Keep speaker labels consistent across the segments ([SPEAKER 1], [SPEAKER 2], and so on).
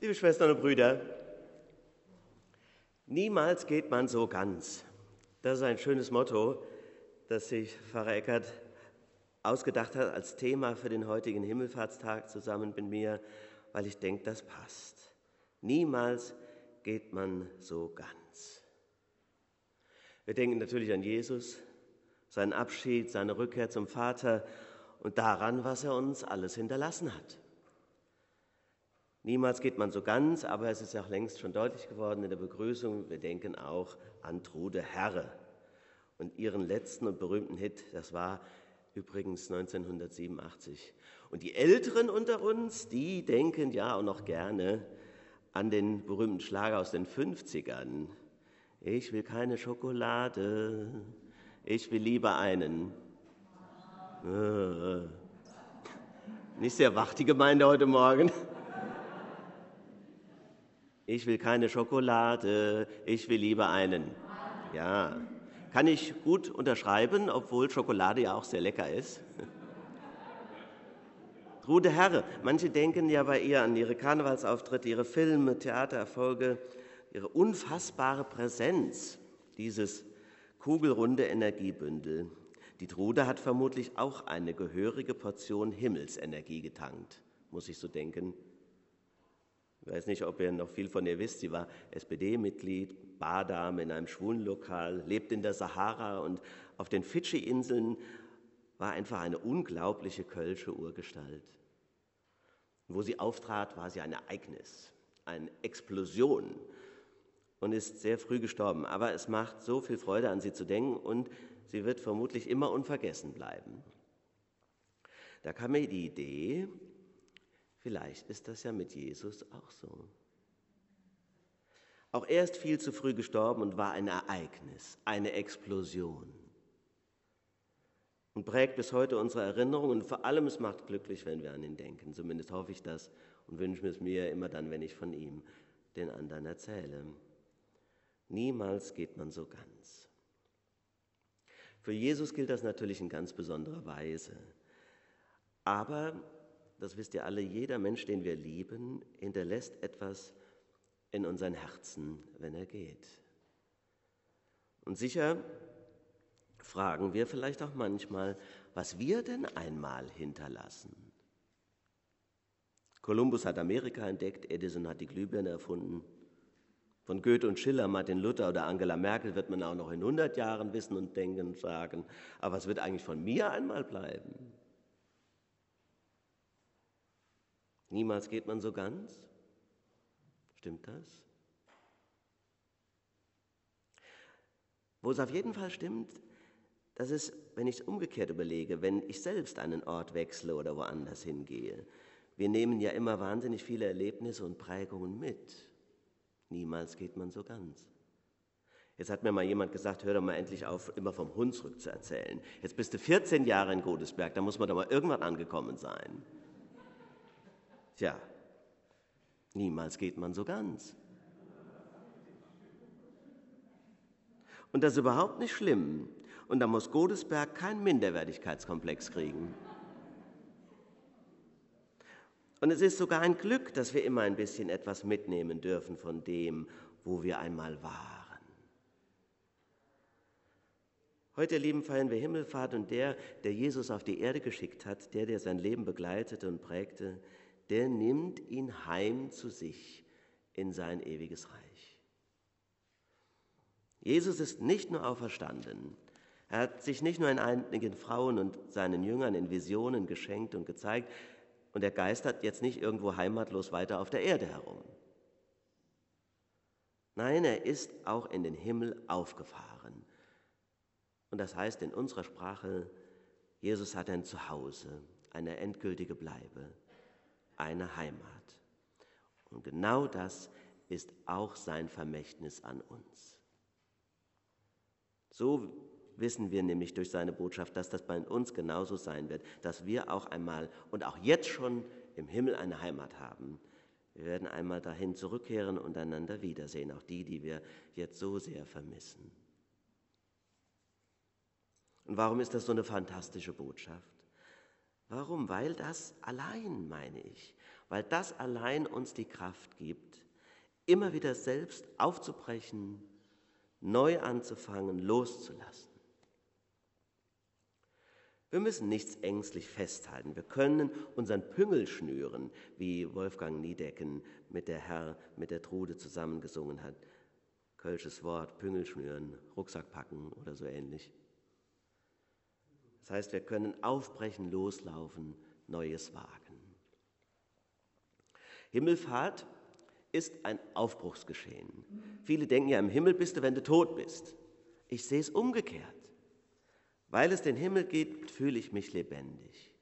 [SPEAKER 1] Liebe Schwestern und Brüder, niemals geht man so ganz. Das ist ein schönes Motto, das sich Pfarrer Eckert ausgedacht hat als Thema für den heutigen Himmelfahrtstag zusammen mit mir, weil ich denke, das passt. Niemals geht man so ganz. Wir denken natürlich an Jesus, seinen Abschied, seine Rückkehr zum Vater und daran, was er uns alles hinterlassen hat. Niemals geht man so ganz, aber es ist auch längst schon deutlich geworden in der Begrüßung, wir denken auch an Trude Herre und ihren letzten und berühmten Hit, das war übrigens 1987. Und die Älteren unter uns, die denken ja auch noch gerne an den berühmten Schlager aus den 50ern. Ich will keine Schokolade, ich will lieber einen. Äh, nicht sehr wach die Gemeinde heute Morgen. Ich will keine Schokolade, ich will lieber einen. Ja, kann ich gut unterschreiben, obwohl Schokolade ja auch sehr lecker ist. Trude Herre, manche denken ja bei ihr an ihre Karnevalsauftritte, ihre Filme, Theatererfolge, ihre unfassbare Präsenz, dieses kugelrunde Energiebündel. Die Trude hat vermutlich auch eine gehörige Portion Himmelsenergie getankt, muss ich so denken. Ich weiß nicht, ob ihr noch viel von ihr wisst. Sie war SPD-Mitglied, Bardame in einem Schwulenlokal, lebt in der Sahara und auf den Fidschi-Inseln war einfach eine unglaubliche kölsche Urgestalt. wo sie auftrat, war sie ein Ereignis, eine Explosion und ist sehr früh gestorben. Aber es macht so viel Freude, an sie zu denken und sie wird vermutlich immer unvergessen bleiben. Da kam mir die Idee, Vielleicht ist das ja mit Jesus auch so. Auch er ist viel zu früh gestorben und war ein Ereignis, eine Explosion. Und prägt bis heute unsere Erinnerung und vor allem es macht glücklich, wenn wir an ihn denken. Zumindest hoffe ich das und wünsche es mir immer dann, wenn ich von ihm den anderen erzähle. Niemals geht man so ganz. Für Jesus gilt das natürlich in ganz besonderer Weise. Aber das wisst ihr alle, jeder Mensch, den wir lieben, hinterlässt etwas in unseren Herzen, wenn er geht. Und sicher fragen wir vielleicht auch manchmal, was wir denn einmal hinterlassen. Kolumbus hat Amerika entdeckt, Edison hat die Glühbirne erfunden. Von Goethe und Schiller, Martin Luther oder Angela Merkel wird man auch noch in 100 Jahren wissen und denken und sagen, aber was wird eigentlich von mir einmal bleiben? Niemals geht man so ganz. Stimmt das? Wo es auf jeden Fall stimmt, das ist, wenn ich es umgekehrt überlege, wenn ich selbst einen Ort wechsle oder woanders hingehe. Wir nehmen ja immer wahnsinnig viele Erlebnisse und Prägungen mit. Niemals geht man so ganz. Jetzt hat mir mal jemand gesagt, hör doch mal endlich auf, immer vom Hunsrück zu erzählen. Jetzt bist du 14 Jahre in Godesberg, da muss man doch mal irgendwann angekommen sein. Tja, niemals geht man so ganz. Und das ist überhaupt nicht schlimm. Und da muss Godesberg keinen Minderwertigkeitskomplex kriegen. Und es ist sogar ein Glück, dass wir immer ein bisschen etwas mitnehmen dürfen von dem, wo wir einmal waren. Heute, lieben, feiern wir Himmelfahrt und der, der Jesus auf die Erde geschickt hat, der, der sein Leben begleitete und prägte, der nimmt ihn heim zu sich in sein ewiges Reich. Jesus ist nicht nur auferstanden, er hat sich nicht nur in einigen Frauen und seinen Jüngern in Visionen geschenkt und gezeigt, und er geistert jetzt nicht irgendwo heimatlos weiter auf der Erde herum. Nein, er ist auch in den Himmel aufgefahren. Und das heißt in unserer Sprache, Jesus hat ein Zuhause, eine endgültige Bleibe eine Heimat. Und genau das ist auch sein Vermächtnis an uns. So wissen wir nämlich durch seine Botschaft, dass das bei uns genauso sein wird, dass wir auch einmal und auch jetzt schon im Himmel eine Heimat haben. Wir werden einmal dahin zurückkehren und einander wiedersehen, auch die, die wir jetzt so sehr vermissen. Und warum ist das so eine fantastische Botschaft? Warum? Weil das allein, meine ich, weil das allein uns die Kraft gibt, immer wieder selbst aufzubrechen, neu anzufangen, loszulassen. Wir müssen nichts ängstlich festhalten. Wir können unseren Püngel schnüren, wie Wolfgang Niedecken mit der Herr, mit der Trude zusammengesungen hat. Kölsches Wort, Püngel schnüren, Rucksack packen oder so ähnlich. Das heißt, wir können aufbrechen, loslaufen, Neues wagen. Himmelfahrt ist ein Aufbruchsgeschehen. Viele denken ja, im Himmel bist du, wenn du tot bist. Ich sehe es umgekehrt. Weil es den Himmel gibt, fühle ich mich lebendig.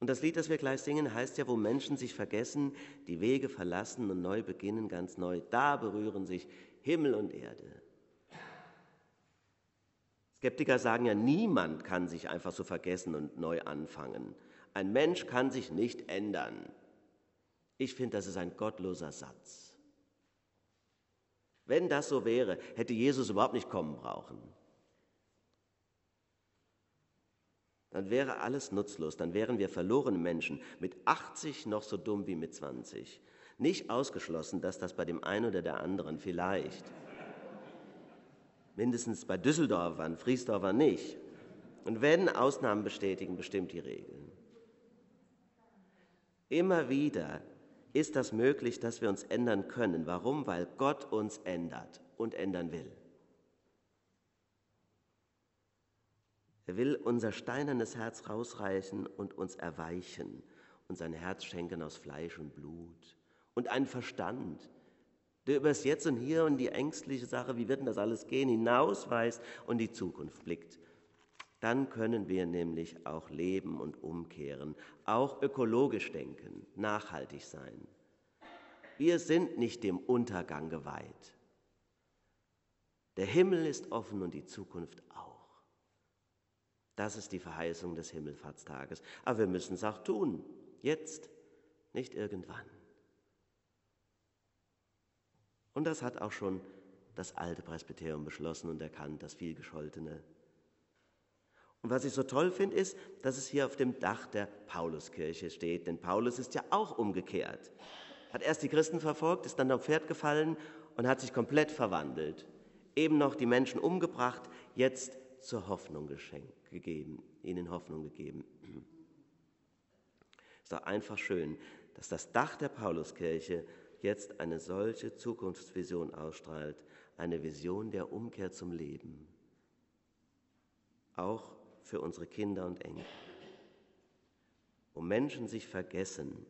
[SPEAKER 1] Und das Lied, das wir gleich singen, heißt ja, wo Menschen sich vergessen, die Wege verlassen und neu beginnen, ganz neu, da berühren sich Himmel und Erde. Skeptiker sagen ja, niemand kann sich einfach so vergessen und neu anfangen. Ein Mensch kann sich nicht ändern. Ich finde, das ist ein gottloser Satz. Wenn das so wäre, hätte Jesus überhaupt nicht kommen brauchen. Dann wäre alles nutzlos, dann wären wir verlorene Menschen, mit 80 noch so dumm wie mit 20. Nicht ausgeschlossen, dass das bei dem einen oder der anderen vielleicht mindestens bei Düsseldorfern, Friesdorfer nicht. Und wenn Ausnahmen bestätigen, bestimmt die Regeln. Immer wieder ist das möglich, dass wir uns ändern können. Warum? Weil Gott uns ändert und ändern will. Er will unser steinernes Herz rausreißen und uns erweichen und sein Herz schenken aus Fleisch und Blut und einen Verstand, der über das Jetzt und Hier und die ängstliche Sache, wie wird denn das alles gehen, hinausweist und die Zukunft blickt. Dann können wir nämlich auch leben und umkehren, auch ökologisch denken, nachhaltig sein. Wir sind nicht dem Untergang geweiht. Der Himmel ist offen und die Zukunft auch. Das ist die Verheißung des Himmelfahrtstages. Aber wir müssen es auch tun. Jetzt, nicht irgendwann. Und das hat auch schon das alte Presbyterium beschlossen und erkannt, das vielgescholtene. Und was ich so toll finde, ist, dass es hier auf dem Dach der Pauluskirche steht. Denn Paulus ist ja auch umgekehrt. Hat erst die Christen verfolgt, ist dann auf Pferd gefallen und hat sich komplett verwandelt. Eben noch die Menschen umgebracht, jetzt zur Hoffnung geschenkt, gegeben, ihnen Hoffnung gegeben. Ist doch einfach schön, dass das Dach der Pauluskirche jetzt eine solche Zukunftsvision ausstrahlt, eine Vision der Umkehr zum Leben, auch für unsere Kinder und Enkel. Wo Menschen sich vergessen,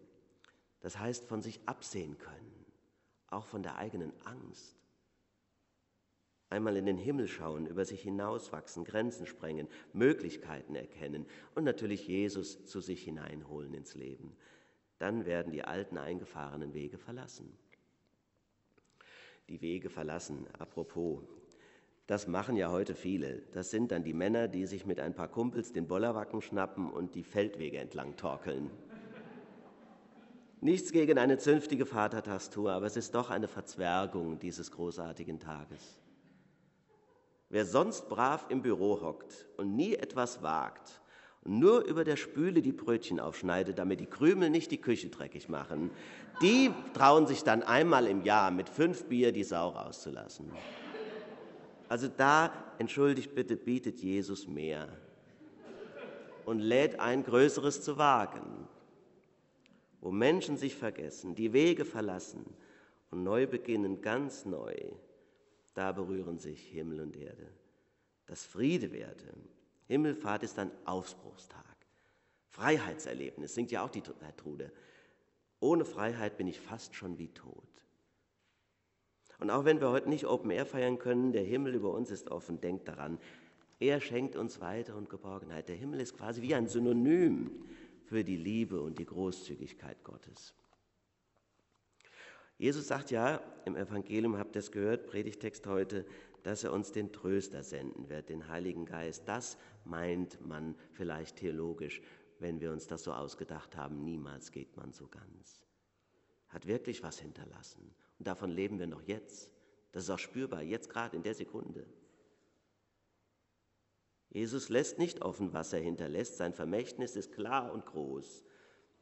[SPEAKER 1] das heißt von sich absehen können, auch von der eigenen Angst. Einmal in den Himmel schauen, über sich hinauswachsen, Grenzen sprengen, Möglichkeiten erkennen und natürlich Jesus zu sich hineinholen ins Leben dann werden die alten eingefahrenen Wege verlassen. Die Wege verlassen, apropos, das machen ja heute viele. Das sind dann die Männer, die sich mit ein paar Kumpels den Bollerwacken schnappen und die Feldwege entlang torkeln. Nichts gegen eine zünftige Vatertagstour, aber es ist doch eine Verzwergung dieses großartigen Tages. Wer sonst brav im Büro hockt und nie etwas wagt und nur über der Spüle die Brötchen aufschneidet, damit die Krümel nicht die Küche dreckig machen, die trauen sich dann einmal im Jahr mit fünf Bier die Sau rauszulassen. Also da, entschuldigt bitte, bietet Jesus mehr und lädt ein, Größeres zu wagen, wo Menschen sich vergessen, die Wege verlassen und neu beginnen, ganz neu. Da berühren sich Himmel und Erde. Das Friede werde, Himmelfahrt ist ein Aufbruchstag. Freiheitserlebnis, singt ja auch die Herr Trude. Ohne Freiheit bin ich fast schon wie tot. Und auch wenn wir heute nicht Open Air feiern können, der Himmel über uns ist offen, denkt daran, er schenkt uns Weite und Geborgenheit. Der Himmel ist quasi wie ein Synonym für die Liebe und die Großzügigkeit Gottes. Jesus sagt ja, im Evangelium habt ihr es gehört, Predigtext heute, dass er uns den Tröster senden wird, den Heiligen Geist. Das meint man vielleicht theologisch, wenn wir uns das so ausgedacht haben. Niemals geht man so ganz. Hat wirklich was hinterlassen. Und davon leben wir noch jetzt. Das ist auch spürbar, jetzt gerade in der Sekunde. Jesus lässt nicht offen, was er hinterlässt. Sein Vermächtnis ist klar und groß.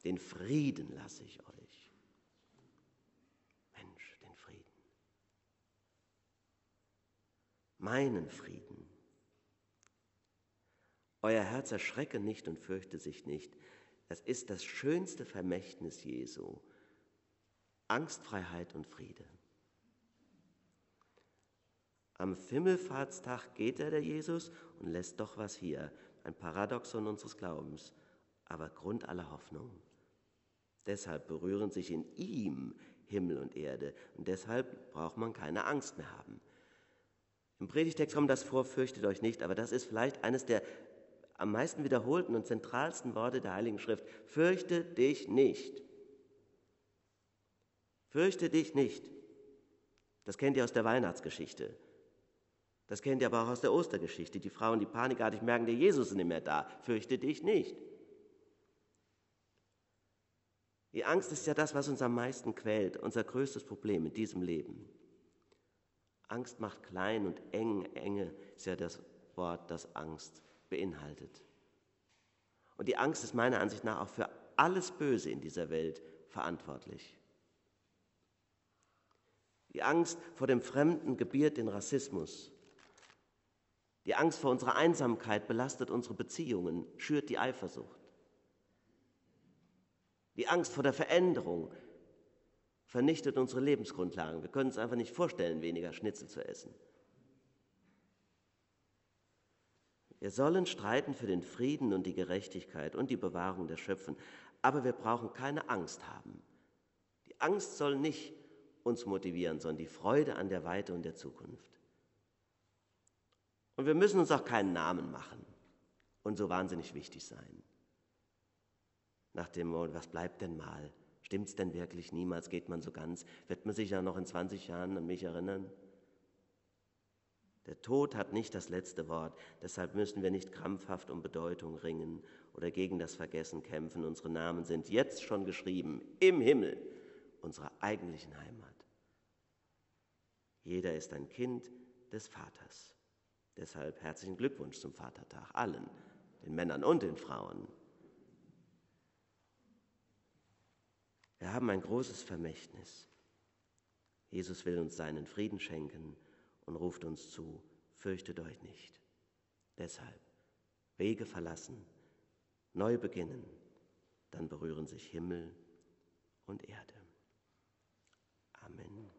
[SPEAKER 1] Den Frieden lasse ich euch. Mensch, den Frieden. Meinen Frieden. Euer Herz erschrecke nicht und fürchte sich nicht. Es ist das schönste Vermächtnis Jesu. Angstfreiheit und Friede. Am Himmelfahrtstag geht er, der Jesus, und lässt doch was hier. Ein Paradoxon unseres Glaubens, aber Grund aller Hoffnung. Deshalb berühren sich in ihm Himmel und Erde und deshalb braucht man keine Angst mehr haben. Im Predigtext kommt das vor, fürchtet euch nicht, aber das ist vielleicht eines der am meisten wiederholten und zentralsten Worte der Heiligen Schrift. Fürchte dich nicht. Fürchte dich nicht. Das kennt ihr aus der Weihnachtsgeschichte. Das kennt ihr aber auch aus der Ostergeschichte. Die Frauen, die panikartig merken, der Jesus ist nicht mehr da. Fürchte dich nicht. Die Angst ist ja das, was uns am meisten quält, unser größtes Problem in diesem Leben. Angst macht klein und eng. Enge ist ja das Wort, das Angst beinhaltet. Und die Angst ist meiner Ansicht nach auch für alles Böse in dieser Welt verantwortlich. Die Angst vor dem Fremden gebiert den Rassismus. Die Angst vor unserer Einsamkeit belastet unsere Beziehungen, schürt die Eifersucht. Die Angst vor der Veränderung vernichtet unsere Lebensgrundlagen. Wir können uns einfach nicht vorstellen, weniger Schnitzel zu essen. Wir sollen streiten für den Frieden und die Gerechtigkeit und die Bewahrung der Schöpfen, aber wir brauchen keine Angst haben. Die Angst soll nicht uns motivieren, sondern die Freude an der Weite und der Zukunft. Und wir müssen uns auch keinen Namen machen und so wahnsinnig wichtig sein. Nach dem Motto, was bleibt denn mal? Stimmt's denn wirklich? Niemals geht man so ganz. Wird man sich ja noch in 20 Jahren an mich erinnern? Der Tod hat nicht das letzte Wort, deshalb müssen wir nicht krampfhaft um Bedeutung ringen oder gegen das Vergessen kämpfen. Unsere Namen sind jetzt schon geschrieben im Himmel, unserer eigentlichen Heimat. Jeder ist ein Kind des Vaters. Deshalb herzlichen Glückwunsch zum Vatertag allen, den Männern und den Frauen. Wir haben ein großes Vermächtnis. Jesus will uns seinen Frieden schenken und ruft uns zu, fürchtet euch nicht. Deshalb Wege verlassen, neu beginnen, dann berühren sich Himmel und Erde. Amen.